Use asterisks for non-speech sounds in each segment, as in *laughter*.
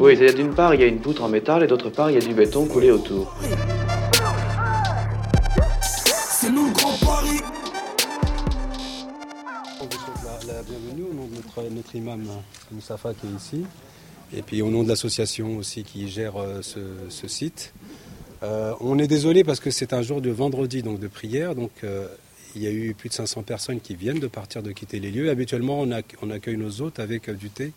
Oui, c'est d'une part, il y a une poutre en métal et d'autre part, il y a du béton coulé autour. C'est nous le grand Paris. On vous souhaite la, la bienvenue au nom de notre, notre imam Moussafa qui est ici. Et puis au nom de l'association aussi qui gère euh, ce, ce site. Euh, on est désolé parce que c'est un jour de vendredi, donc de prière. Donc euh, il y a eu plus de 500 personnes qui viennent de partir, de quitter les lieux. Habituellement, on, ac- on accueille nos hôtes avec euh, du thé,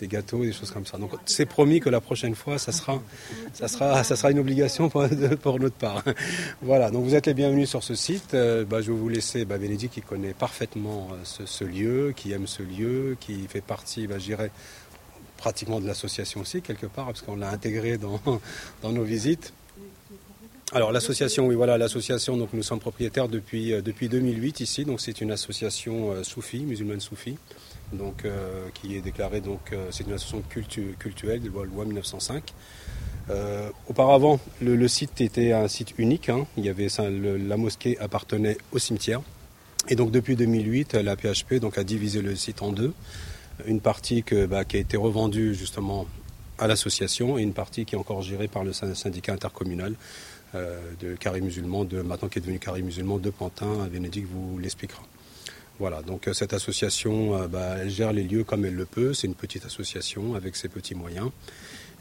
des gâteaux, des choses comme ça. Donc c'est promis que la prochaine fois, ça sera, ça sera, ça sera une obligation *laughs* pour, notre part. Voilà, donc vous êtes les bienvenus sur ce site. Euh, bah, je vais vous laisser bah, Bénédicte qui connaît parfaitement euh, ce, lieu, qui aime ce lieu, qui fait partie, bah, je dirais, pratiquement de l'association aussi, quelque part, parce qu'on l'a intégré dans, *laughs* dans nos visites. Alors l'association, oui voilà, l'association, donc nous sommes propriétaires depuis, euh, depuis 2008 ici, donc c'est une association euh, soufie, musulmane soufie, donc, euh, qui est déclarée, donc euh, c'est une association cultu- cultuelle loi, loi 1905. Euh, auparavant, le, site était un site unique, hein. il y avait la mosquée appartenait au cimetière, et donc depuis 2008, la PHP donc, a divisé le site en deux, une partie bah, qui a été revendue justement à l'association et une partie qui est encore gérée par le syn- syndicat intercommunal de Carré Musulman, de, maintenant qui est devenu Carré Musulman de Pantin, Bénédicte vous l'expliquera. Voilà, donc euh, cette association, euh, bah, elle gère les lieux comme elle le peut. C'est une petite association avec ses petits moyens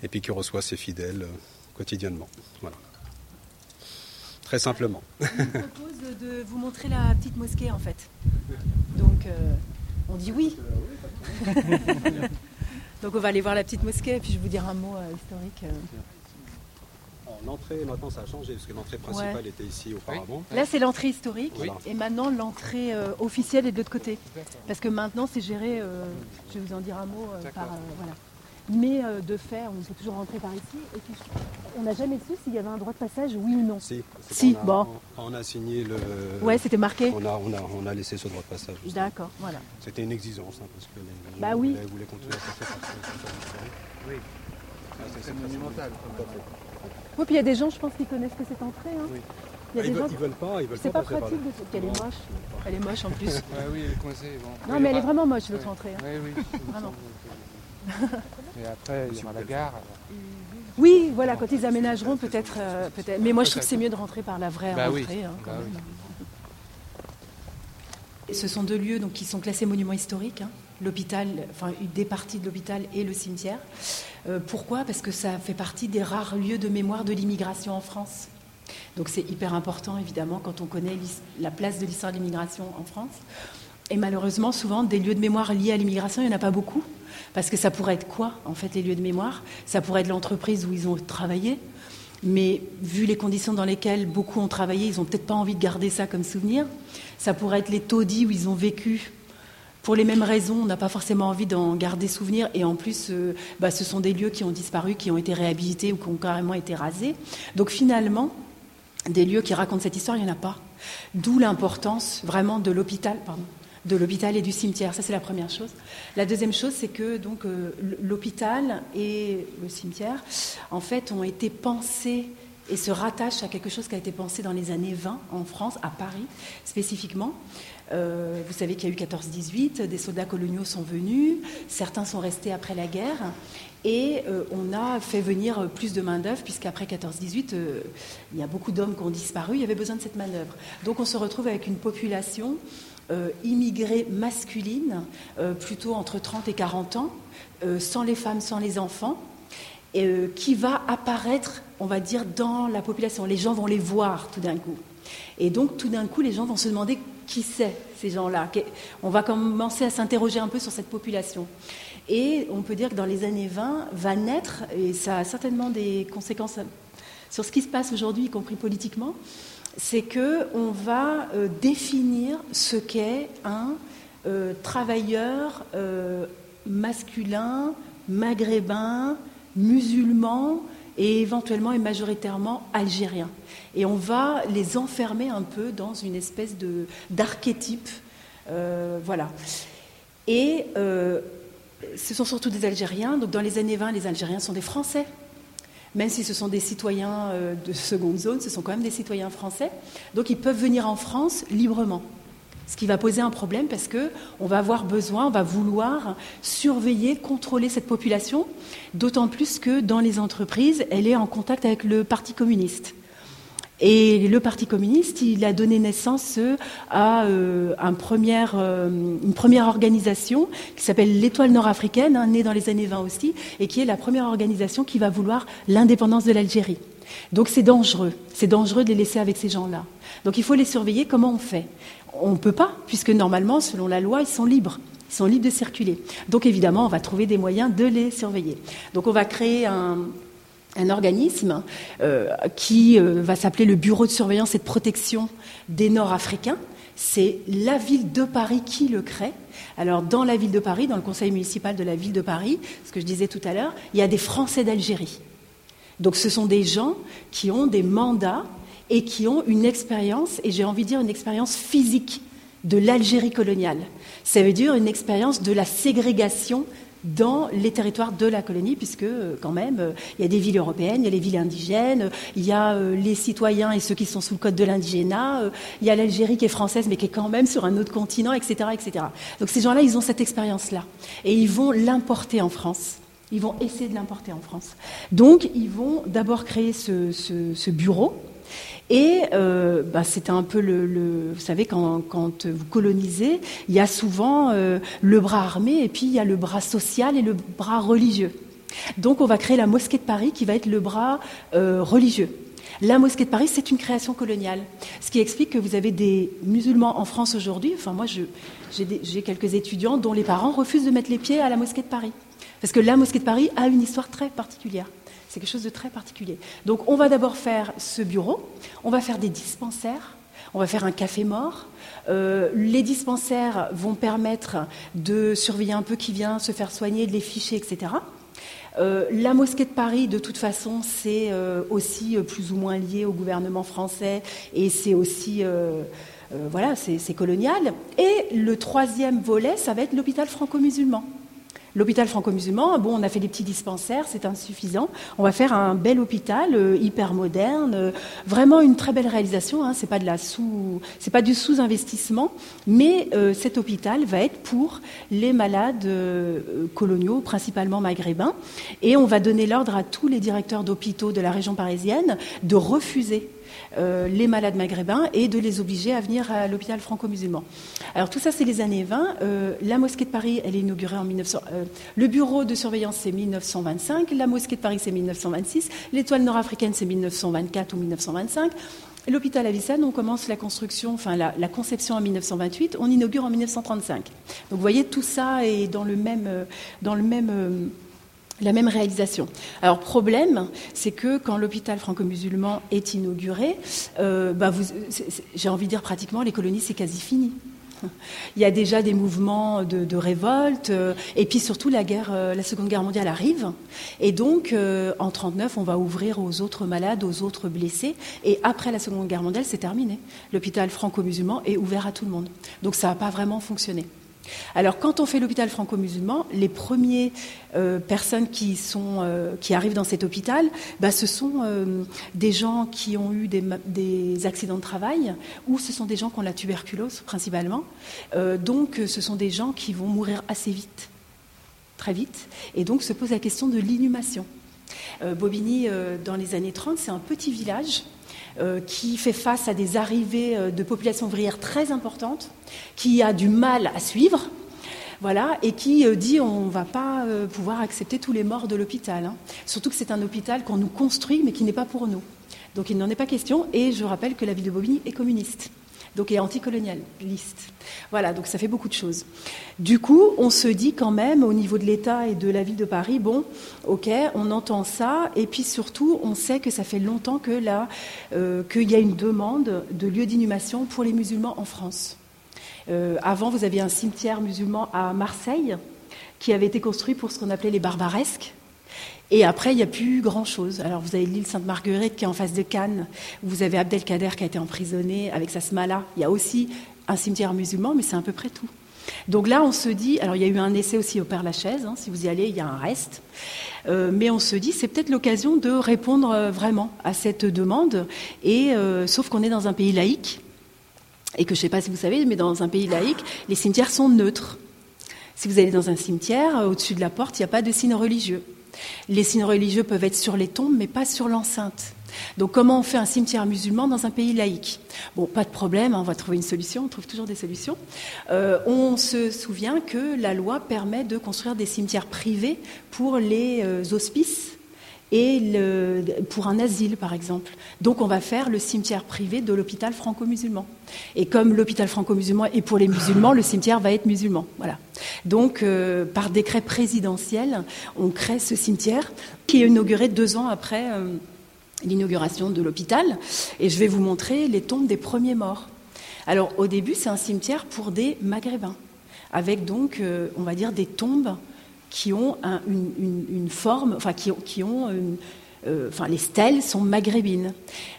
et puis qui reçoit ses fidèles euh, quotidiennement. Voilà. Très simplement. Je vous propose de vous montrer la petite mosquée en fait. Donc euh, on dit oui. *laughs* Donc on va aller voir la petite mosquée et puis je vais vous dire un mot euh, historique. euh. L'entrée, maintenant, ça a changé parce que l'entrée principale Ouais. était ici auparavant. Là c'est l'entrée historique Oui. et maintenant l'entrée euh, officielle est de l'autre côté. Parce que maintenant c'est géré, euh, je vais vous en dire un mot, euh, par, euh, voilà. Mais euh, de fait, on est toujours rentré par ici. Et puis, on n'a jamais su s'il y avait un droit de passage, oui ou non. Si, c'est Si, quand on a, bon. on a signé le. Ouais, c'était marqué. On a, on, a, on a laissé ce droit de passage. D'accord, voilà. C'était une exigence, hein, parce que les Bah gens oui. voulaient, voulaient continuer à passer par ce Oui. C'est monumental. Tout à fait. Oui, puis il y a des gens, je pense, qui connaissent que cette entrée. hein. Oui. Il y a Ah, des ils, gens ils veulent pas, ils veulent C'est pas, pratique de qu'elle est moche. Elle est moche en plus. *laughs* Ouais, oui, elle est coincée. Bon. Non, mais elle est vraiment moche l'autre entrée. hein. *laughs* Oui, oui. Vraiment. Et après, il y aura la gare. Oui, voilà, quand ils aménageront, peut-être. euh, peut-être. Mais moi, je trouve que c'est mieux de rentrer par la vraie Bah oui. entrée. hein, quand Bah même. oui. Ce sont deux lieux donc, qui sont classés monuments historiques. hein. L'hôpital, enfin des parties de l'hôpital et le cimetière. Euh, pourquoi? Parce que ça fait partie des rares lieux de mémoire de l'immigration en France. Donc c'est hyper important, évidemment, quand on connaît la place de l'histoire de l'immigration en France. Et malheureusement, souvent, des lieux de mémoire liés à l'immigration, il n'y en a pas beaucoup. Parce que ça pourrait être quoi, en fait, les lieux de mémoire? Ça pourrait être l'entreprise où ils ont travaillé. Mais vu les conditions dans lesquelles beaucoup ont travaillé, ils n'ont peut-être pas envie de garder ça comme souvenir. Ça pourrait être les taudis où ils ont vécu. Pour les mêmes raisons, on n'a pas forcément envie d'en garder souvenir. Et en plus, euh, bah, ce sont des lieux qui ont disparu, qui ont été réhabilités ou qui ont carrément été rasés. Donc finalement, des lieux qui racontent cette histoire, il n'y en a pas. D'où l'importance vraiment de l'hôpital, pardon, de l'hôpital et du cimetière. Ça, c'est la première chose. La deuxième chose, c'est que donc euh, l'hôpital et le cimetière, en fait, ont été pensés et se rattachent à quelque chose qui a été pensé dans les années 20 en France, à Paris spécifiquement. Euh, vous savez qu'il y a eu 14-18, des soldats coloniaux sont venus, certains sont restés après la guerre, et euh, on a fait venir plus de main-d'œuvre, puisqu'après 14-18, euh, il y a beaucoup d'hommes qui ont disparu, il y avait besoin de cette main-d'œuvre. Donc on se retrouve avec une population immigrée masculine, plutôt entre 30 et 40 ans, sans les femmes, sans les enfants, euh, qui va apparaître, on va dire, dans la population. Les gens vont les voir tout d'un coup. Et donc, tout d'un coup, les gens vont se demander qui c'est, ces gens-là. On va commencer à s'interroger un peu sur cette population. Et on peut dire que dans les années 20, va naître, et ça a certainement des conséquences sur ce qui se passe aujourd'hui, y compris politiquement, c'est que on va euh, définir ce qu'est un euh, travailleur masculin, maghrébin, musulman et éventuellement et majoritairement algérien. Et on va les enfermer un peu dans une espèce de d'archétype, euh, voilà. Et euh, ce sont surtout des Algériens. Donc dans les années 20, les Algériens sont des Français. Même si ce sont des citoyens euh, de seconde zone, ce sont quand même des citoyens français. Donc ils peuvent venir en France librement. Ce qui va poser un problème parce que on va avoir besoin, on va vouloir surveiller, contrôler cette population, d'autant plus que dans les entreprises, elle est en contact avec le Parti communiste. Et le Parti communiste, il a donné naissance à euh, un premier, euh, une première organisation qui s'appelle l'Étoile nord-africaine, hein, née dans les années 20 aussi, et qui est la première organisation qui va vouloir l'indépendance de l'Algérie. Donc c'est dangereux, c'est dangereux de les laisser avec ces gens-là. Donc il faut les surveiller. Comment on fait? On ne peut pas, puisque normalement, selon la loi, ils sont libres. Ils sont libres de circuler. Donc évidemment, on va trouver des moyens de les surveiller. Donc on va créer un, organisme euh, qui euh, va s'appeler le Bureau de surveillance et de protection des Nord-Africains. C'est la ville de Paris qui le crée. Alors, dans la ville de Paris, dans le conseil municipal de la ville de Paris, ce que je disais tout à l'heure, il y a des Français d'Algérie. Donc, ce sont des gens qui ont des mandats et qui ont une expérience, et j'ai envie de dire une expérience physique de l'Algérie coloniale. Ça veut dire une expérience de la ségrégation dans les territoires de la colonie, puisque euh, quand même, euh, il y a des villes européennes, il y a les villes indigènes, il y a euh, les citoyens et ceux qui sont sous le code de l'indigénat, il y a l'Algérie qui est française, mais qui est quand même sur un autre continent, etc. etc. Donc ces gens-là, ils ont cette expérience-là. Et ils vont l'importer en France. Ils vont essayer de l'importer en France. Donc, ils vont d'abord créer ce bureau et euh, bah, c'était un peu le, Vous savez, quand, vous colonisez, il y a souvent euh, le bras armé et puis il y a le bras social et le bras religieux. Donc on va créer la mosquée de Paris qui va être le bras euh, religieux. La mosquée de Paris, c'est une création coloniale, ce qui explique que vous avez des musulmans en France aujourd'hui. Enfin, moi, j'ai quelques étudiants dont les parents refusent de mettre les pieds à la mosquée de Paris, parce que la mosquée de Paris a une histoire très particulière. C'est quelque chose de très particulier. Donc on va d'abord faire ce bureau, on va faire des dispensaires, on va faire un café mort. Euh, les dispensaires vont permettre de surveiller un peu qui vient se faire soigner, de les ficher, etc. Euh, la mosquée de Paris, de toute façon, c'est euh, aussi plus ou moins lié au gouvernement français et c'est aussi, voilà, c'est colonial. Et le troisième volet, ça va être l'hôpital franco-musulman. L'hôpital franco-musulman, bon, on a fait des petits dispensaires, c'est insuffisant. On va faire un bel hôpital euh, hyper moderne, euh, vraiment une très belle réalisation. Hein, c'est pas du sous-investissement, mais euh, cet hôpital va être pour les malades coloniaux, principalement maghrébins, et on va donner l'ordre à tous les directeurs d'hôpitaux de la région parisienne de refuser euh, les malades maghrébins et de les obliger à venir à l'hôpital franco-musulman. Alors tout ça, c'est les années 20. Euh, la mosquée de Paris, elle est inaugurée en 1900. Euh, le bureau de surveillance, c'est 1925. La mosquée de Paris, c'est 1926. L'étoile nord-africaine, c'est 1924 ou 1925. L'hôpital Avicenne, on commence la construction, enfin la, la, conception en 1928, on inaugure en 1935. Donc vous voyez, tout ça est dans le même, dans le même la même réalisation. Alors problème, c'est que quand l'hôpital franco-musulman est inauguré, euh, bah j'ai envie de dire pratiquement les colonies c'est quasi fini. Il y a déjà des mouvements de, révolte, euh, et puis surtout la guerre, euh, la Seconde Guerre mondiale arrive, et donc en 39 on va ouvrir aux autres malades, aux autres blessés, et après la Seconde Guerre mondiale c'est terminé. L'hôpital franco-musulman est ouvert à tout le monde, donc ça n'a pas vraiment fonctionné. Alors, quand on fait l'hôpital franco-musulman, les premières euh, personnes euh, qui, arrivent dans cet hôpital, bah, ce sont euh, des gens qui ont eu des, accidents de travail ou ce sont des gens qui ont la tuberculose principalement. donc, ce sont des gens qui vont mourir assez vite, très vite, et donc se pose la question de l'inhumation. Bobigny, dans les années 30, c'est un petit village qui fait face à des arrivées euh, de populations ouvrières très importantes, qui a du mal à suivre, voilà, et qui euh, dit on ne va pas pouvoir accepter tous les morts de l'hôpital. Hein. Surtout que c'est un hôpital qu'on nous construit, mais qui n'est pas pour nous. Donc il n'en est pas question, et je rappelle que la ville de Bobigny est communiste donc est anticolonialiste. Voilà, donc ça fait beaucoup de choses. Du coup, on se dit quand même, au niveau de l'État et de la ville de Paris, bon, ok, on entend ça, et puis surtout, on sait que ça fait longtemps que là, euh, qu'il y a une demande de lieu d'inhumation pour les musulmans en France. Euh, avant, vous aviez un cimetière musulman à Marseille qui avait été construit pour ce qu'on appelait les barbaresques, et après, il n'y a plus grand-chose. Alors, vous avez l'île Sainte-Marguerite qui est en face de Cannes. Vous avez Abdelkader qui a été emprisonné avec sa smala. Il y a aussi un cimetière musulman, mais c'est à peu près tout. Donc là, on se dit, alors il y a eu un essai aussi au Père-Lachaise, hein, si vous y allez, il y a un reste, euh, mais on se dit, c'est peut-être l'occasion de répondre euh, vraiment à cette demande, et euh, sauf qu'on est dans un pays laïque, et que je ne sais pas si vous savez, mais dans un pays laïque, les cimetières sont neutres. Si vous allez dans un cimetière, au-dessus de la porte, il n'y a pas de signe religieux. Les signes religieux peuvent être sur les tombes, mais pas sur l'enceinte. Donc comment on fait un cimetière musulman dans un pays laïque? Bon, pas de problème, hein, on va trouver une solution, on trouve toujours des solutions. Euh, on se souvient que la loi permet de construire des cimetières privés pour les euh, hospices et pour un asile, par exemple. Donc on va faire le cimetière privé de l'hôpital franco-musulman. Et comme l'hôpital franco-musulman est pour les musulmans, le cimetière va être musulman. Voilà. Donc euh, par décret présidentiel, on crée ce cimetière qui est inauguré deux ans après euh, l'inauguration de l'hôpital. Et je vais vous montrer les tombes des premiers morts. Alors au début, c'est un cimetière pour des maghrébins, avec donc, euh, on va dire, des tombes qui ont une, forme, enfin qui, ont euh, enfin, les stèles sont maghrébines.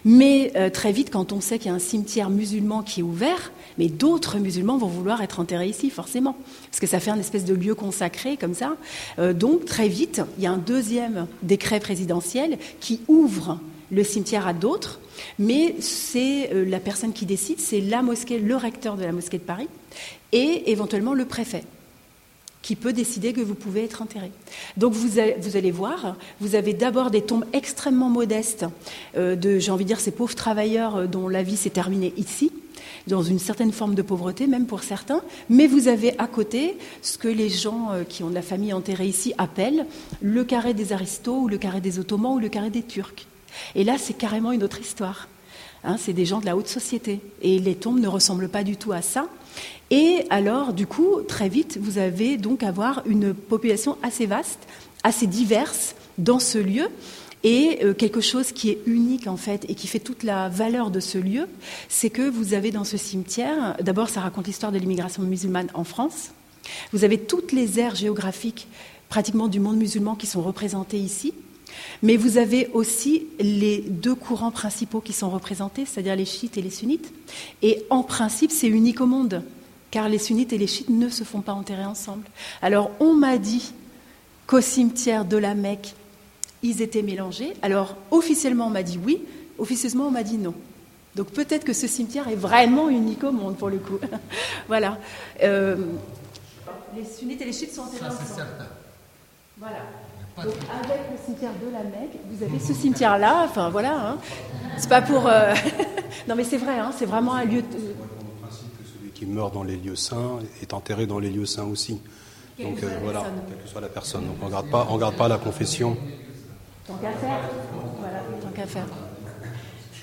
Mais euh, très vite, quand on sait qu'il y a un cimetière musulman qui est ouvert, mais d'autres musulmans vont vouloir être enterrés ici, forcément, parce que ça fait un espèce de lieu consacré comme ça. Euh, donc très vite, il y a un deuxième décret présidentiel qui ouvre le cimetière à d'autres, mais c'est la personne qui décide, c'est la mosquée, le recteur de la mosquée de Paris, et éventuellement le préfet qui peut décider que vous pouvez être enterré. Donc vous, allez voir, vous avez d'abord des tombes extrêmement modestes euh, de, j'ai envie de dire, ces pauvres travailleurs euh, dont la vie s'est terminée ici, dans une certaine forme de pauvreté, même pour certains, mais vous avez à côté ce que les gens euh, qui ont de la famille enterrée ici appellent le carré des aristos, ou le carré des ottomans, ou le carré des turcs. Et là, c'est carrément une autre histoire. Hein, c'est des gens de la haute société. Et les tombes ne ressemblent pas du tout à ça. Et alors, du coup, très vite, vous avez donc avoir une population assez vaste, assez diverse dans ce lieu. Et euh, quelque chose qui est unique en fait et qui fait toute la valeur de ce lieu, c'est que vous avez dans ce cimetière, d'abord ça raconte l'histoire de l'immigration musulmane en France, vous avez toutes les aires géographiques pratiquement du monde musulman qui sont représentées ici, mais vous avez aussi les deux courants principaux qui sont représentés, c'est-à-dire les chiites et les sunnites. Et en principe, c'est unique au monde car les sunnites et les chiites ne se font pas enterrer ensemble. Alors on m'a dit qu'au cimetière de la Mecque, ils étaient mélangés. Alors officiellement on m'a dit oui, officieusement on m'a dit non. Donc peut-être que ce cimetière est vraiment unique au monde pour le coup. *laughs* voilà. Euh, les sunnites et les chiites sont enterrés ensemble. Certain. Voilà. Donc avec le cimetière de la Mecque, vous avez ce cimetière-là. Enfin voilà. Hein. C'est pas pour. Euh, *laughs* non mais c'est vrai. Hein, c'est vraiment un lieu. Qui meurt dans les lieux saints est enterré dans les lieux saints aussi. Donc euh, voilà, quelle que soit la personne. Donc on ne garde, pas, on garde pas la confession. Tant qu'à faire. Voilà, tant qu'à faire.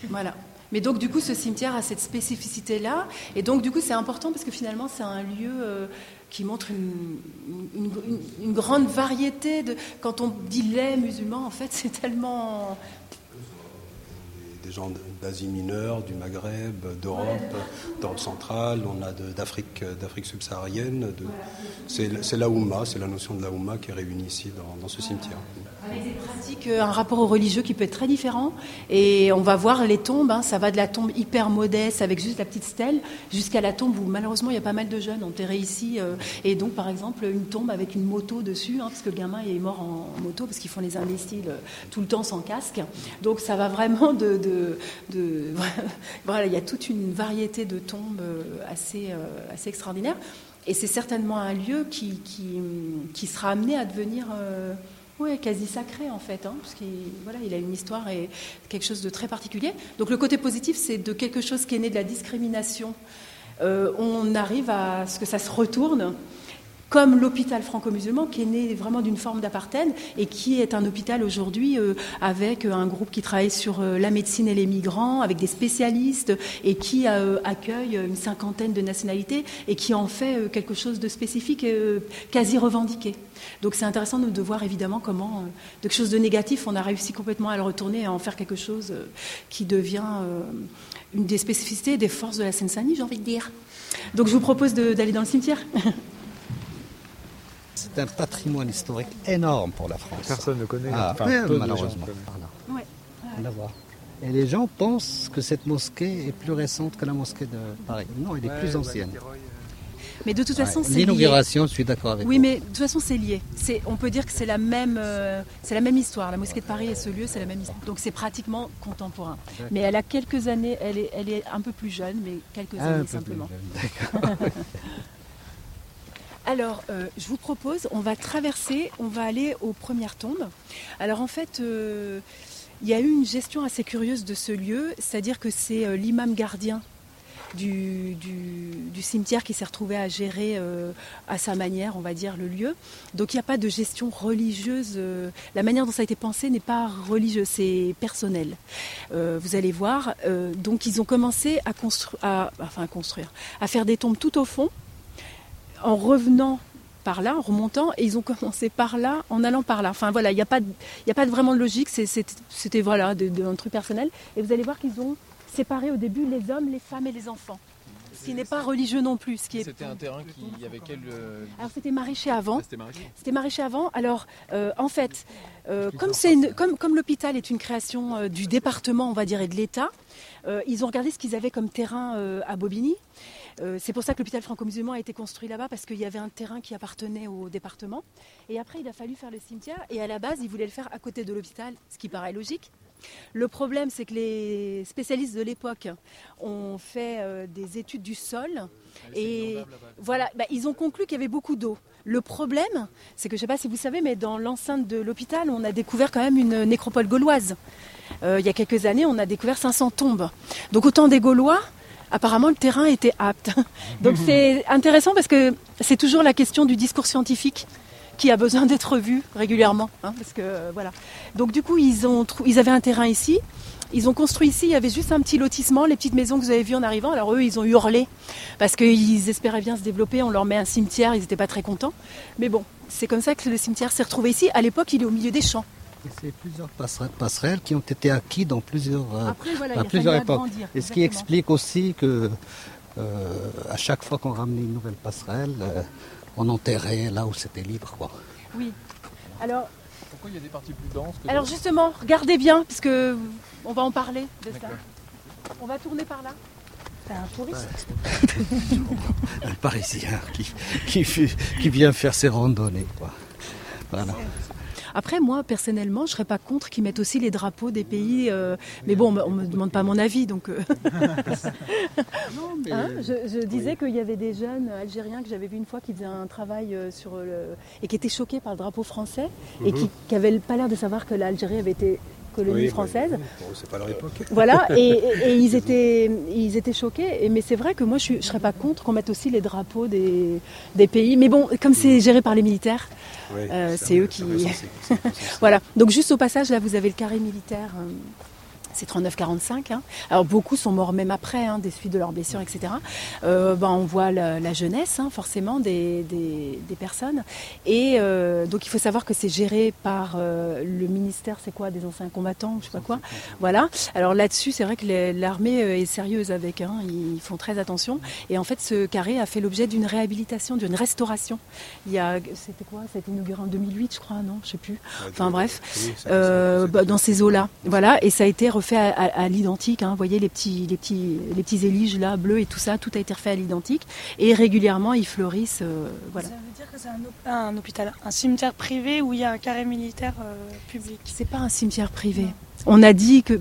Voilà. Mais donc du coup, ce cimetière a cette spécificité-là. Et donc du coup, c'est important parce que finalement, c'est un lieu euh, qui montre une, une, grande variété. De, quand on dit les musulmans, en fait, c'est tellement des gens d'Asie mineure, du Maghreb, d'Europe, d'Europe centrale, on a d'Afrique, subsaharienne. C'est la Oumma, c'est la notion de la Oumma qui est réunie ici dans ce cimetière. Avec des pratiques, euh, un rapport au religieux qui peut être très différent. Et on va voir les tombes, hein. ça va de la tombe hyper modeste avec juste la petite stèle jusqu'à la tombe où malheureusement il y a pas mal de jeunes enterrés ici. Euh. et donc par exemple une tombe avec une moto dessus, hein, parce que le gamin est mort en, moto parce qu'ils font les imbéciles euh, tout le temps sans casque. Donc ça va vraiment de. *laughs* voilà, il y a toute une variété de tombes assez, assez extraordinaire. Et c'est certainement un lieu qui, qui, qui, sera amené à devenir oui, quasi sacré en fait, hein, parce qu'il voilà, il a une histoire et quelque chose de très particulier. Donc le côté positif, c'est de quelque chose qui est né de la discrimination. Euh, on arrive à ce que ça se retourne comme l'hôpital franco-musulman, qui est né vraiment d'une forme d'apartheid et qui est un hôpital aujourd'hui euh, avec un groupe qui travaille sur euh, la médecine et les migrants, avec des spécialistes et qui euh, accueille une cinquantaine de nationalités et qui en fait quelque chose de spécifique et quasi revendiqué. Donc c'est intéressant de, voir évidemment comment de quelque chose de négatif, on a réussi complètement à le retourner et à en faire quelque chose qui devient une des spécificités des forces de la Seine-Saint-Denis, j'ai envie de dire. Donc je vous propose d'aller dans le cimetière. *laughs* C'est un patrimoine historique énorme pour la France. Personne ne connaît. Ah, malheureusement. Et les gens pensent que cette mosquée est plus récente que la mosquée de Paris. Non, elle est plus ancienne. Mais de toute façon, Ouais, c'est lié. L'inauguration, je suis d'accord avec Oui, vous. mais de toute façon, c'est lié. C'est, on peut dire que c'est la même, euh, c'est la même histoire. La mosquée de Paris et ce lieu, c'est la même histoire. Donc c'est pratiquement contemporain. Mais elle a quelques années. Elle est, elle est un peu plus jeune, mais quelques Un années peu simplement. plus, d'accord. *laughs* Alors, euh, je vous propose, on va traverser, on va aller aux premières tombes. Alors en fait, euh, il y a eu une gestion assez curieuse de ce lieu, c'est-à-dire que c'est euh, l'imam gardien du, cimetière qui s'est retrouvé à gérer à sa manière, on va dire, le lieu. Donc il n'y a pas de gestion religieuse. la manière dont ça a été pensé n'est pas religieuse, c'est personnel. Vous allez voir. donc ils ont commencé à construire, enfin à construire, à faire des tombes tout au fond en revenant par là, en remontant, et ils ont commencé par là, en allant par là. Enfin voilà, il n'y a pas, de- il y a pas de vraiment de logique, c'était voilà, de- de- un truc personnel. Et vous allez voir qu'ils ont séparé au début les hommes, les femmes et les enfants. Ce qui n'est pas religieux non plus. Ce qui est... C'était un terrain qui il y avait quel euh, Alors c'était maraîcher avant. c'était maraîcher. C'était maraîcher avant. Alors, euh, en fait, euh, comme, c'est une- comme, comme l'hôpital est une création euh, du département, on va dire, et de l'État, ils ont regardé ce qu'ils avaient comme terrain à Bobigny. Euh, c'est pour ça que l'hôpital franco-musulman a été construit là-bas, parce qu'il y avait un terrain qui appartenait au département. Et après, il a fallu faire le cimetière. Et à la base, ils voulaient le faire à côté de l'hôpital, ce qui paraît logique. Le problème, c'est que les spécialistes de l'époque ont fait euh, des études du sol. Et voilà, bah, ils ont conclu qu'il y avait beaucoup d'eau. Le problème, c'est que je ne sais pas si vous savez, mais dans l'enceinte de l'hôpital, on a découvert quand même une nécropole gauloise. Euh, il y a quelques années, on a découvert 500 tombes. Donc autant des Gaulois, apparemment le terrain était apte. *laughs* Donc c'est intéressant parce que c'est toujours la question du discours scientifique qui a besoin d'être vu régulièrement. hein, parce que, euh, voilà. Donc du coup, ils, ont ils avaient un terrain ici. Ils ont construit ici, il y avait juste un petit lotissement, les petites maisons que vous avez vues en arrivant. Alors eux, ils ont hurlé parce qu'ils espéraient bien se développer. On leur met un cimetière, ils n'étaient pas très contents. Mais bon, c'est comme ça que le cimetière s'est retrouvé ici. À l'époque, il est au milieu des champs. Et C'est plusieurs passerelles, passerelles qui ont été acquis dans plusieurs, euh, Après, voilà, il à a plusieurs époques. agrandir, Et ce qui explique aussi que euh, à chaque fois qu'on ramenait une nouvelle passerelle, euh, on enterrait là où c'était libre. Quoi. Oui. Alors, Pourquoi il y a des parties plus denses que alors justement, regardez bien, puisque on va en parler de ça. On va tourner par là. C'est un touriste. *laughs* Un Parisien qui, qui vient faire ses randonnées. Quoi. Voilà. Après, moi, personnellement, je serais pas contre qu'ils mettent aussi les drapeaux des pays. euh, mais bon, on me demande pas mon avis, donc. euh, *laughs* hein, je, je disais qu'il y avait des jeunes Algériens que j'avais vu une fois qui faisaient un travail euh, sur le et qui étaient choqués par le drapeau français et qui, qui avaient pas l'air de savoir que l'Algérie avait été colonie Oui, française. bah, bon, c'est pas leur époque. *laughs* Voilà, *laughs* et, et- et ils, étaient, ils étaient choqués. Et, mais c'est vrai que moi, je ne serais pas contre qu'on mette aussi les drapeaux des, des pays. Mais bon, comme c'est géré par les militaires, Oui, Euh, c'est eux qui- voilà. Donc juste au passage, là, vous avez le carré militaire. C'est 39-45. hein. Alors beaucoup sont morts même après, hein, des suites de leurs blessures, etc. Euh, ben, on voit la, la jeunesse, hein, forcément, des, des- des personnes. Et euh, donc il faut savoir que c'est géré par euh, le ministère, c'est quoi, des anciens combattants, je sais pas quoi. Voilà. Alors là-dessus, c'est vrai que l'armée est sérieuse avec. ils font très attention. Et en fait, ce carré a fait l'objet d'une réhabilitation, d'une restauration. Il y a, c'était quoi? Ça a été inauguré en 2008, je crois, non? Je sais plus. Enfin bref. Bah, dans ces eaux-là. Voilà, et ça a été refait à, à- à l'identique. hein. Vous voyez les petits, les petits, les petits éliges là, bleus et tout ça, tout a été refait à l'identique. Et régulièrement, ils fleurissent. euh, voilà. Ça veut dire que c'est un hôpital, un cimetière privé où il y a un carré militaire euh, public. C'est pas un cimetière privé. On a dit que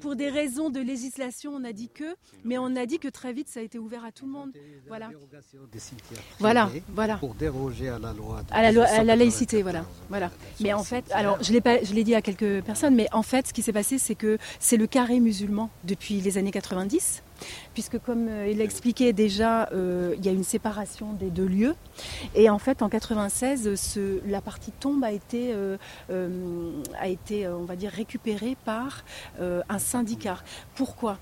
pour des raisons de législation, on a dit que, mais on a dit que très vite ça a été ouvert à tout le monde. Voilà. Voilà, voilà. Pour déroger à la loi. de À la, loi- à la 1994. laïcité, voilà. voilà. Mais en fait, alors je l'ai pas, je l'ai dit à quelques personnes, mais en fait, ce qui s'est passé, c'est que c'est le carré musulman depuis les années 90, puisque comme euh, il l'a expliqué déjà, euh, il y a une séparation des deux lieux, et en fait, en 96, ce, la partie tombe a été, euh, a été, on va dire, récupérée par un syndicat. Pourquoi?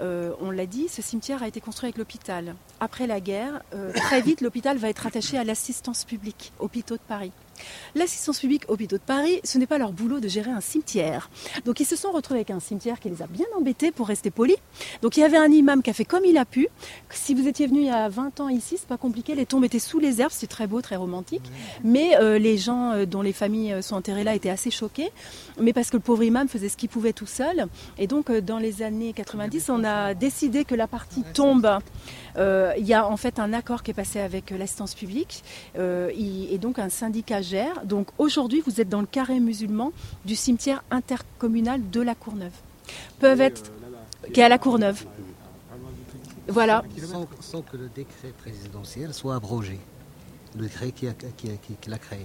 On l'a dit, ce cimetière a été construit avec l'hôpital. Après la guerre, très vite, l'hôpital va être attaché à l'assistance publique, hôpitaux de Paris. L'assistance publique Hôpitaux de Paris, ce n'est pas leur boulot de gérer un cimetière. Donc ils se sont retrouvés avec un cimetière qui les a bien embêtés pour rester polis. Donc il y avait un imam qui a fait comme il a pu. Si vous étiez venu il y a 20 ans ici, c'est pas compliqué, les tombes étaient sous les herbes, c'était très beau, très romantique. Mais euh, les gens euh, dont les familles euh, sont enterrées là étaient assez choqués. Mais parce que le pauvre imam faisait ce qu'il pouvait tout seul. Et donc dans les années 90, on a décidé que la partie tombe il y a en fait un accord qui est passé avec l'assistance publique et donc un syndicat Donc aujourd'hui, vous êtes dans le carré musulman du cimetière intercommunal de la Courneuve. Peuvent être qui est à la Courneuve. Voilà. Sans, sans que le décret présidentiel soit abrogé. Le décret qui, a- qui a- qui- qui l'a créé.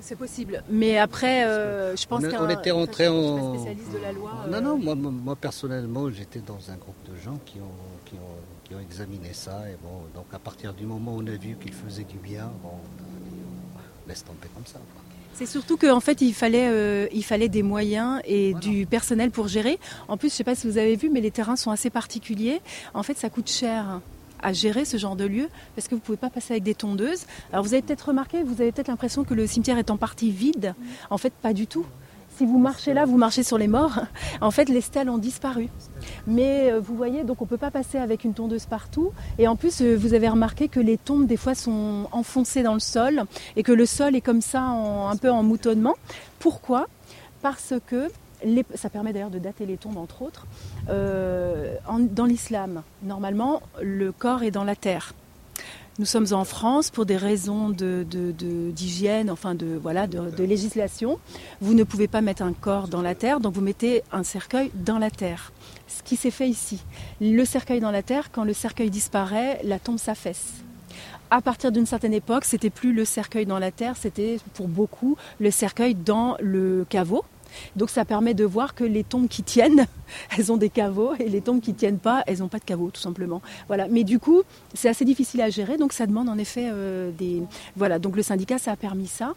C'est possible. Mais après, euh, je pense On, a- qu'un on était rentré en. spécialiste de la loi. Non, euh, non, moi, personnellement, j'étais dans un groupe de gens qui ont, qui ont, qui ont examiné ça. Et bon, donc à partir du moment où on a vu qu'il faisait du bien, bon, on a dit, on laisse tomber comme ça. quoi. C'est surtout qu'en fait, il fallait, euh, il fallait des moyens et du personnel pour gérer. En plus, je ne sais pas si vous avez vu, mais les terrains sont assez particuliers. En fait, ça coûte cher à gérer ce genre de lieu parce que vous ne pouvez pas passer avec des tondeuses. Alors, vous avez peut-être remarqué, vous avez peut-être l'impression que le cimetière est en partie vide. En fait, pas du tout. Si vous marchez là, vous marchez sur les morts. *laughs* En fait, les stèles ont disparu. Mais euh, vous voyez, donc on ne peut pas passer avec une tondeuse partout. Et en plus, euh, vous avez remarqué que les tombes, des fois, sont enfoncées dans le sol et que le sol est comme ça, un peu en moutonnement. Pourquoi? Parce que, ça permet d'ailleurs de dater les tombes, entre autres. Euh, dans l'islam, normalement, le corps est dans la terre. Nous sommes en France pour des raisons d'hygiène, enfin de, voilà, de législation. Vous ne pouvez pas mettre un corps dans la terre, donc vous mettez un cercueil dans la terre. Ce qui s'est fait ici. Le cercueil dans la terre, quand le cercueil disparaît, la tombe s'affaisse. À partir d'une certaine époque, c'était plus le cercueil dans la terre, c'était pour beaucoup le cercueil dans le caveau. Donc ça permet de voir que les tombes qui tiennent, *laughs* elles ont des caveaux et les tombes qui tiennent pas, elles n'ont pas de caveaux tout simplement. Voilà. Mais du coup, c'est assez difficile à gérer, donc ça demande en effet euh, des. Voilà. Donc le syndicat, ça a permis ça.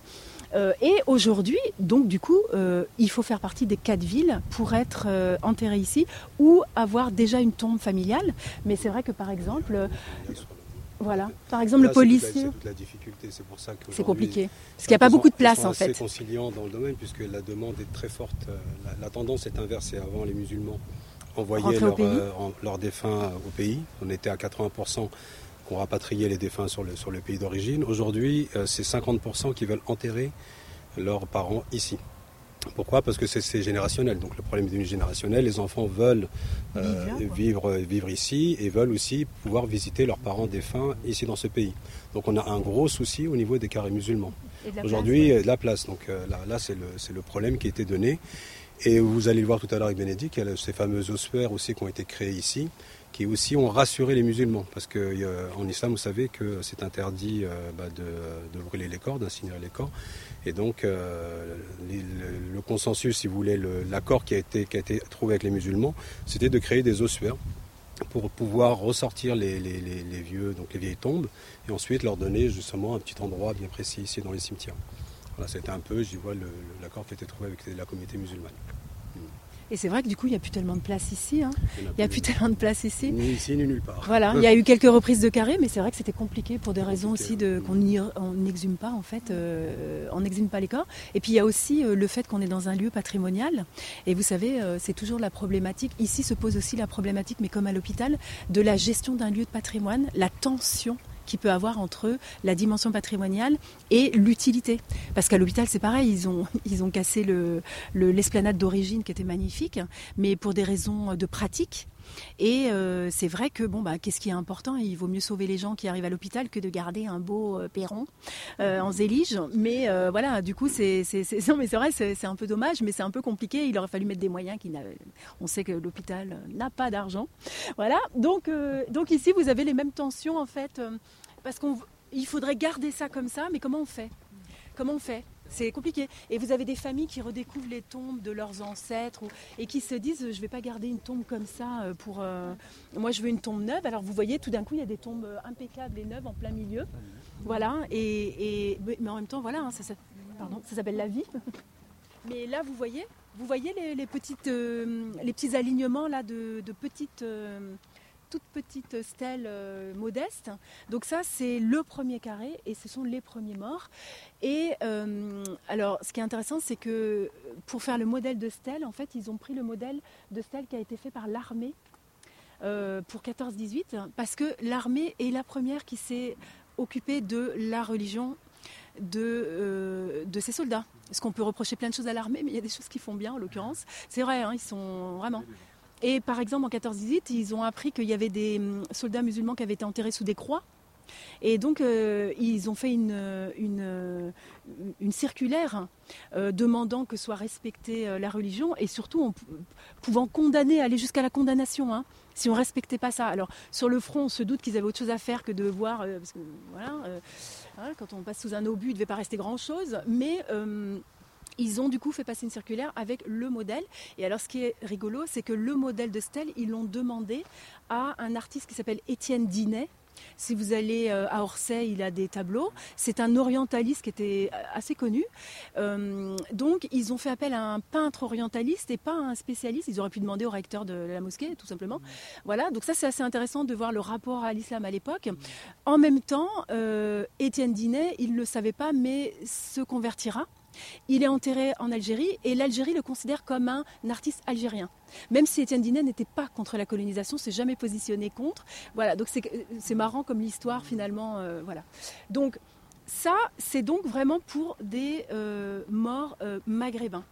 Euh, et aujourd'hui, donc du coup, euh, il faut faire partie des quatre villes pour être enterré ici ou avoir déjà une tombe familiale. Mais c'est vrai que par exemple, voilà, par exemple Là, le c'est policier, C'est toute la difficulté, c'est pour ça que c'est compliqué parce qu'il n'y a pas beaucoup de place en fait. conciliants dans le domaine puisque la demande est très forte. Euh, La, la tendance est inversée. Avant, les musulmans envoyaient leurs euh, défunts au pays. On était à 80% qu'on rapatriait les défunts sur le, sur le pays d'origine. Aujourd'hui, euh, c'est 50% qui veulent enterrer leurs parents ici. Pourquoi? Parce que c'est générationnel. Donc le problème est devenu générationnel. Les enfants veulent euh, Vivre quoi. vivre, ici et veulent aussi pouvoir visiter leurs parents défunts ici dans ce pays. Donc on a un gros souci au niveau des carrés musulmans. Aujourd'hui, euh, la place. Donc euh, là, là c'est le, c'est le problème qui a été donné. Et vous allez le voir tout à l'heure avec Bénédicte, il y a ces fameux ossuaires aussi qui ont été créés ici, qui aussi ont rassuré les musulmans. Parce qu'en islam, vous savez que c'est interdit euh, bah, de, brûler les corps, d'incinérer les corps. Et donc, euh, le, consensus, si vous voulez, le- l'accord qui, a été- trouvé avec les musulmans, c'était de créer des ossuaires pour pouvoir ressortir les vieilles tombes, et ensuite leur donner justement un petit endroit bien précis ici dans les cimetières. Voilà, c'était un peu, j'y vois, l'accord qui a été trouvé avec la communauté musulmane. Et c'est vrai que du coup, il n'y a plus tellement de place ici. hein. Il n'y a plus tellement de place ici. Ni ici, ni nulle part. Voilà, il y a eu quelques reprises de carré, mais c'est vrai que c'était compliqué pour des raisons aussi de qu'on n'exhume pas en fait, euh, on n'exhume pas les corps. Et puis il y a aussi euh, le fait qu'on est dans un lieu patrimonial. Et vous savez, euh, c'est toujours la problématique. Ici se pose aussi la problématique, mais comme à l'hôpital, de la gestion d'un lieu de patrimoine, la tension qu'il peut avoir entre la dimension patrimoniale et l'utilité. Parce qu'à l'hôpital, c'est pareil, ils ont, *laughs* ils ont cassé le- le- l'esplanade d'origine qui était magnifique, mais pour des raisons de pratique. Et euh, c'est vrai que bon bah qu'est-ce qui est important? Il vaut mieux sauver les gens qui arrivent à l'hôpital que de garder un beau euh, perron euh, en zélige. Mais euh, voilà, du coup c'est *laughs* non mais c'est vrai c'est un peu dommage, mais c'est un peu compliqué. Il aurait fallu mettre des moyens qui On sait que l'hôpital n'a pas d'argent. Voilà. Donc donc ici vous avez les mêmes tensions en fait parce qu'on il faudrait garder ça comme ça, mais comment on fait? Comment on fait? C'est compliqué. Et vous avez des familles qui redécouvrent les tombes de leurs ancêtres et qui se disent je ne vais pas garder une tombe comme ça euh, pour. euh, moi, je veux une tombe neuve. Alors vous voyez, tout d'un coup, il y a des tombes euh, impeccables et neuves en plein milieu. Voilà. Et, mais en même temps, voilà, hein, ça, pardon, ça s'appelle la vie. *laughs* Mais là, vous voyez, vous voyez les, petites, les petits alignements là de, petites. Toute petite stèle euh, modeste. Donc ça, c'est le premier carré et ce sont les premiers morts. Et euh, alors, ce qui est intéressant, c'est que pour faire le modèle de stèle, en fait, ils ont pris le modèle de stèle qui a été fait par l'armée euh, pour 14-18, parce que l'armée est la première qui s'est occupée de la religion de, euh, de ces soldats. Parce qu'on peut reprocher plein de choses à l'armée, mais il y a des choses qu'ils font bien en l'occurrence. C'est vrai, hein, ils sont vraiment. Et par exemple, en 14-18, ils ont appris qu'il y avait des hum, soldats musulmans qui avaient été enterrés sous des croix. Et donc, euh, ils ont fait une, une, une circulaire euh, demandant que soit respectée euh, la religion et surtout en pouvant condamner, aller jusqu'à la condamnation, hein, si on respectait pas ça. Alors, sur le front, on se doute qu'ils avaient autre chose à faire que de voir, euh, parce que voilà, euh, hein, quand on passe sous un obus, il ne devait pas rester grand-chose, mais... euh, ils ont du coup fait passer une circulaire avec le modèle. Et alors ce qui est rigolo, c'est que le modèle de stèle, ils l'ont demandé à un artiste qui s'appelle Étienne Dinet. Si vous allez euh, à Orsay, il a des tableaux. C'est un orientaliste qui était assez connu. Euh, donc ils ont fait appel à un peintre orientaliste et pas à un spécialiste. Ils auraient pu demander au recteur de la mosquée, tout simplement. Voilà, donc ça c'est assez intéressant de voir le rapport à l'islam à l'époque. En même temps, euh, Étienne Dinet, il ne le savait pas, mais se convertira. Il est enterré en Algérie et l'Algérie le considère comme un artiste algérien. Même si Étienne Dinet n'était pas contre la colonisation, s'est jamais positionné contre. Voilà, donc c'est marrant comme l'histoire finalement. euh, voilà. Donc ça, c'est donc vraiment pour des euh, morts euh, maghrébins.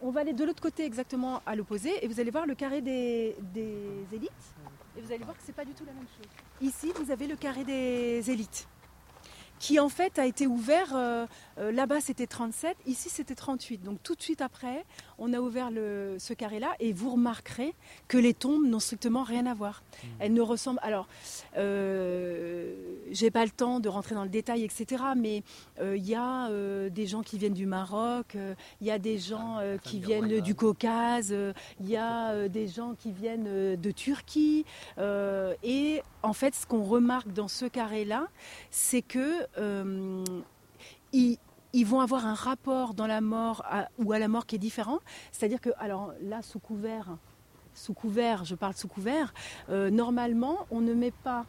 On va aller de l'autre côté exactement à l'opposé et vous allez voir le carré des, des élites et vous allez voir que c'est pas du tout la même chose. Ici, vous avez le carré des élites qui en fait a été ouvert, euh, euh, là-bas c'était 37, ici c'était 38. Donc tout de suite après, on a ouvert le, ce carré-là et vous remarquerez que les tombes n'ont strictement rien à voir. Elles ne ressemblent... Alors, euh, j'ai pas le temps de rentrer dans le détail, etc. Mais euh, il y a euh, des gens qui viennent du Maroc, il y a des gens qui viennent du Caucase, il y a des gens qui viennent de Turquie. et en fait, ce qu'on remarque dans ce carré-là, c'est que ils, vont avoir un rapport dans la mort à- ou à la mort qui est différent. C'est-à-dire que, alors là, sous couvert, sous couvert, je parle sous couvert, euh, normalement, on ne met pas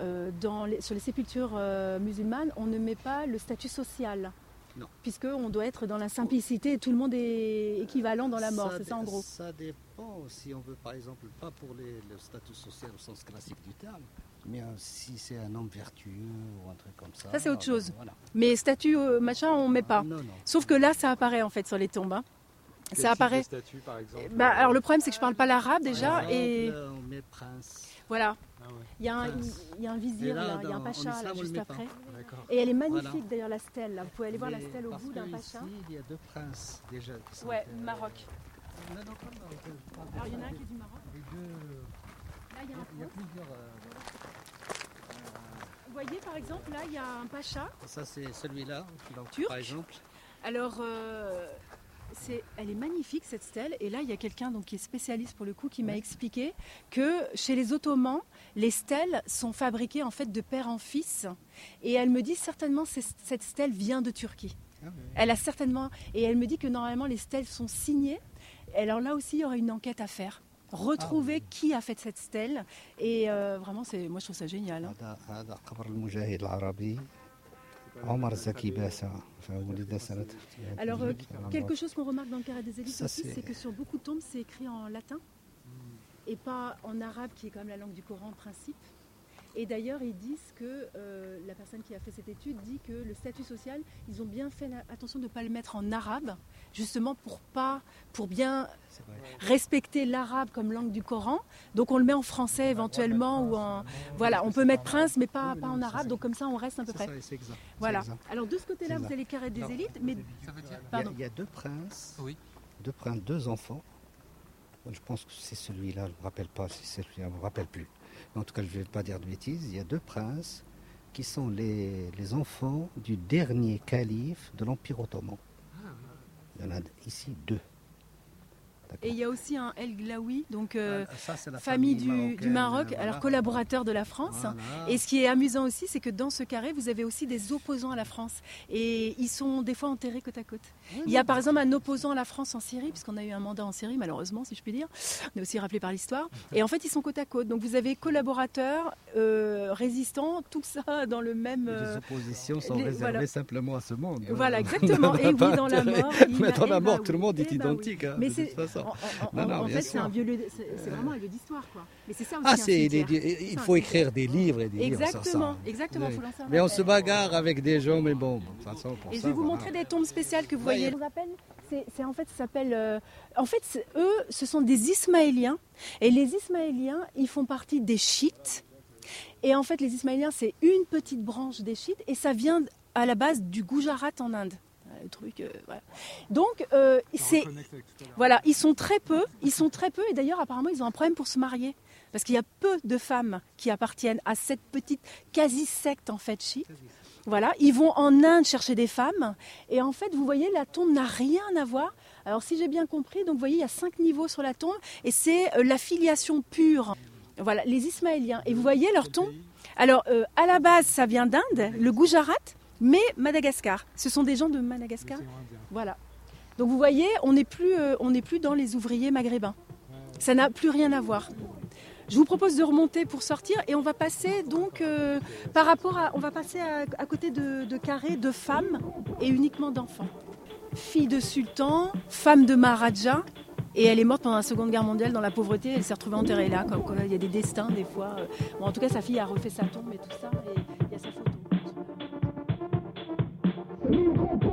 euh, dans les- sur les sépultures euh, musulmanes, on ne met pas le statut social. Non. Puisqu'on doit être dans la simplicité et tout le monde est équivalent dans la mort, c'est ça en gros. Ça dépend si on veut, par exemple, pas pour les- le statut social au sens classique du terme, mais euh, si c'est un homme vertueux ou un truc comme ça. Ça, c'est autre ben, chose. voilà. Mais statut euh, machin, on met pas. Non, non. Sauf que là, ça apparaît en fait sur les tombes. hein. Ça apparaît. par exemple Bah, alors le problème, c'est que je parle pas l'arabe déjà, exemple, et on met prince. voilà. Ah ouais, Il y, a un, Prince. il y a un Et vizir là, là, il y a un pacha là, juste après. Et elle est magnifique Voilà. d'ailleurs la stèle. Là. Vous pouvez aller voir la Mais stèle au bout d'un ici, pacha. Il y a deux princes déjà. Qui sont Ouais, euh, Maroc. Non, non, pas Maroc, je parle Alors il y en a un qui est du Maroc. des deux- Là, il y a un Il y a plusieurs. euh, Vous voyez par exemple, là, il y a un pacha. Ça, c'est celui-là, Turc. par exemple. Alors, euh, elle est magnifique cette stèle. Et là, il y a quelqu'un donc, qui est spécialiste pour le coup qui m'a expliqué que chez les Ottomans, les stèles sont fabriquées en fait de père en fils. Et elle me dit certainement que cette stèle vient de Turquie. Ah, oui. Elle a certainement. Et elle me dit que normalement les stèles sont signées. Alors là aussi, il y aurait une enquête à faire retrouver qui a fait cette stèle. Et euh, vraiment, c'est, moi, je trouve ça génial. Hein. Alors, euh, quelque chose qu'on remarque dans le carré des églises aussi, c'est que sur beaucoup de tombes, c'est écrit en latin et pas en arabe, qui est quand même la langue du Coran en principe. Et d'ailleurs, ils disent que euh, la personne qui a fait cette étude dit que le statut social, ils ont bien fait attention de ne pas le mettre en arabe, justement pour pas, pour bien respecter l'arabe comme langue du Coran. Donc on le met en français éventuellement ou en voilà, on peut mettre prince mais pas, Oui, pas non, en arabe. Donc comme ça, on reste à peu près. ça, c'est exact. Voilà. Alors de ce côté-là, vous avez les carrés des Non. élites, mais Ça veut dire Il y, a, pardon. il y a deux princes, Oui. deux princes, deux enfants. Je pense que c'est celui-là, je ne me rappelle pas si c'est celui-là, je ne me rappelle plus. En tout cas, je ne vais pas dire de bêtises. Il y a deux princes qui sont les, les enfants du dernier calife de l'Empire ottoman. Il y en a ici deux. Et il y a aussi un El Glaoui, donc euh, ça, famille, du, Maroc, voilà. alors collaborateur de la France. Voilà. Et ce qui est amusant aussi, c'est que dans ce carré, vous avez aussi des opposants à la France. Et ils sont des fois enterrés côte à côte. Il y a par exemple un opposant à la France en Syrie, puisqu'on a eu un mandat en Syrie, malheureusement, si je puis dire. On est aussi rappelé par l'histoire. *laughs* Et en fait, ils sont côte à côte. Donc vous avez collaborateurs, euh, résistants, tout ça dans le même. Les euh, oppositions sont les- réservées voilà. simplement à ce monde. Voilà, *laughs* exactement. Et oui, dans la mort. Mais dans la eh mort, bah tout le monde est eh oui. identique. hein, Mais de c'est toute façon. En, en- Non, non, en fait, c'est sûr. un vieux lieu de- c'est c'est vraiment un lieu d'histoire, quoi. Mais c'est ça aussi. Ah, c'est, il, faut écrire des livres et des livres Exactement, ça. exactement. Mais on se bagarre avec des gens, mais bon, toute façon, pour Et je ça, vais vous montrer des tombes spéciales que vous voyez. c'est, en fait, ça s'appelle. euh, en fait, eux, ce sont des Ismaéliens. Et les Ismaéliens, ils font partie des Chiites. Et en fait, les Ismaéliens, c'est une petite branche des Chiites. Et ça vient à la base du Gujarat en Inde. Le truc, euh, voilà. Donc, euh, c'est. Voilà, ils sont très peu. Ils sont très peu. Et d'ailleurs, apparemment, ils ont un problème pour se marier. Parce qu'il y a peu de femmes qui appartiennent à cette petite quasi-secte, en fait, chiite. Voilà, ils vont en Inde chercher des femmes. Et en fait, vous voyez, la tombe n'a rien à voir. Alors, si j'ai bien compris, donc vous voyez, il y a cinq niveaux sur la tombe. Et c'est euh, la filiation pure. Voilà, les Ismaéliens. Et vous voyez leur tombe Alors, euh, à la base, ça vient d'Inde, le Gujarat, mais Madagascar. Ce sont des gens de Madagascar. Voilà. Donc, vous voyez, on n'est plus, euh, on n'est plus dans les ouvriers maghrébins. Ça n'a plus rien à voir. Je vous propose de remonter pour sortir et on va passer donc euh, par rapport à, on va passer à, à côté de, de carrés de femmes et uniquement d'enfants. Fille de sultan, femme de Maharaja et elle est morte pendant la Seconde Guerre mondiale dans la pauvreté. Elle s'est retrouvée enterrée là. Quoi, il y a des destins des fois. Bon, en tout cas, sa fille a refait sa tombe et tout ça. Et Encontrou